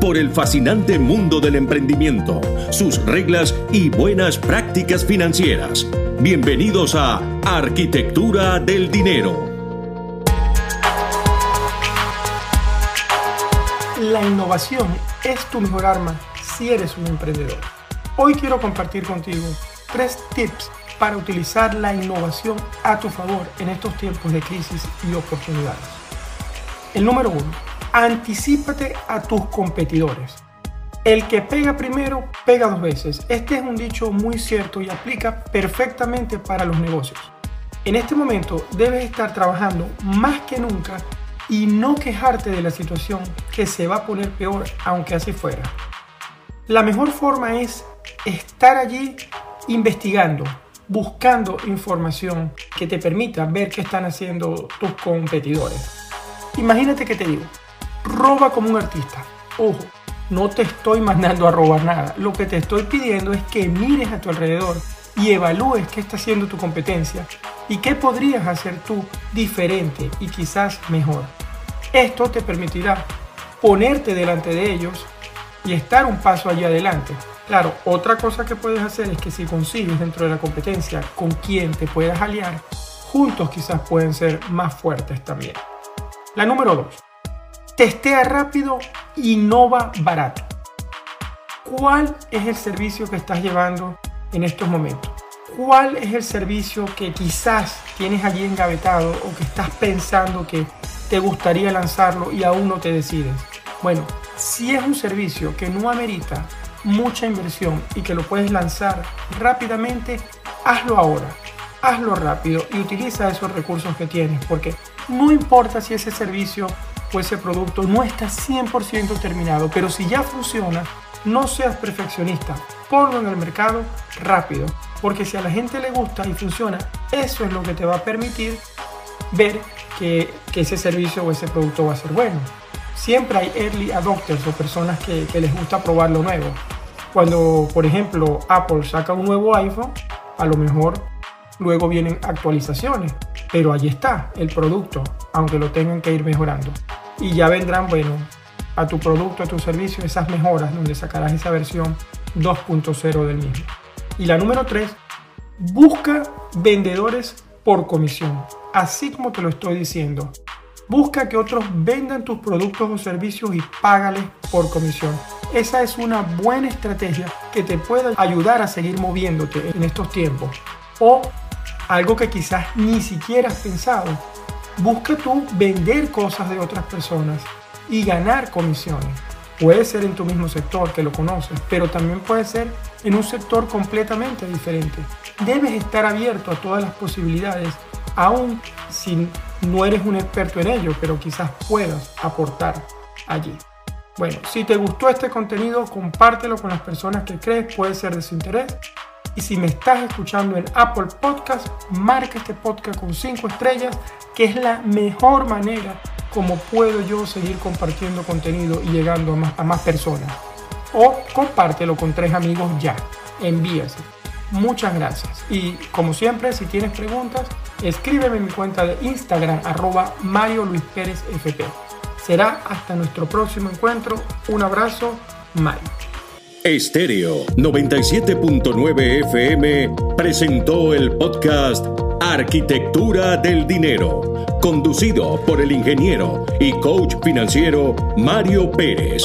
por el fascinante mundo del emprendimiento, sus reglas y buenas prácticas financieras. Bienvenidos a Arquitectura del Dinero. La innovación es tu mejor arma si eres un emprendedor. Hoy quiero compartir contigo tres tips para utilizar la innovación a tu favor en estos tiempos de crisis y oportunidades. El número uno Anticípate a tus competidores. El que pega primero, pega dos veces. Este es un dicho muy cierto y aplica perfectamente para los negocios. En este momento debes estar trabajando más que nunca y no quejarte de la situación que se va a poner peor aunque así fuera. La mejor forma es estar allí investigando, buscando información que te permita ver qué están haciendo tus competidores. Imagínate que te digo, roba como un artista. Ojo, no te estoy mandando a robar nada. Lo que te estoy pidiendo es que mires a tu alrededor y evalúes qué está haciendo tu competencia y qué podrías hacer tú diferente y quizás mejor. Esto te permitirá ponerte delante de ellos y estar un paso allí adelante. Claro, otra cosa que puedes hacer es que si consigues dentro de la competencia con quien te puedas aliar, juntos quizás pueden ser más fuertes también. La número 2 testea rápido, innova barato. ¿Cuál es el servicio que estás llevando en estos momentos? ¿Cuál es el servicio que quizás tienes allí engavetado o que estás pensando que te gustaría lanzarlo y aún no te decides? Bueno, si es un servicio que no amerita mucha inversión y que lo puedes lanzar rápidamente, hazlo ahora, hazlo rápido y utiliza esos recursos que tienes, porque no importa si ese servicio o ese producto no está 100% terminado, pero si ya funciona, no seas perfeccionista, ponlo en el mercado rápido, porque si a la gente le gusta y funciona, eso es lo que te va a permitir ver que, ese servicio o ese producto va a ser bueno. Siempre hay early adopters o personas que, que les gusta probar lo nuevo. Cuando, por ejemplo, Apple saca un nuevo iPhone, a lo mejor luego vienen actualizaciones, pero ahí está el producto, aunque lo tengan que ir mejorando y ya vendrán, bueno, a tu producto, a tu servicio, esas mejoras donde sacarás esa versión 2.0 del mismo. Y la número 3, busca vendedores por comisión, así como te lo estoy diciendo. Busca que otros vendan tus productos o servicios y págales por comisión. Esa es una buena estrategia que te puede ayudar a seguir moviéndote en estos tiempos. O algo que quizás ni siquiera has pensado, busca tú vender cosas de otras personas y ganar comisiones. Puede ser en tu mismo sector que lo conoces, pero también puede ser en un sector completamente diferente. Debes estar abierto a todas las posibilidades, aun si no eres un experto en ello, pero quizás puedas aportar allí. Bueno, si te gustó este contenido, compártelo con las personas que crees puede ser de su interés. Y si me estás escuchando en Apple Podcast, marca este podcast con 5 estrellas que es la mejor manera como puedo yo seguir compartiendo contenido y llegando a más, personas. O compártelo con tres amigos ya. Envíase. Muchas gracias. Y como siempre, si tienes preguntas, escríbeme en mi cuenta de Instagram, arroba Mario Luis Pérez FP. Será hasta nuestro próximo encuentro. Un abrazo, Mario. Estéreo 97.9 FM presentó el podcast Arquitectura del Dinero, conducido por el ingeniero y coach financiero Mario Pérez.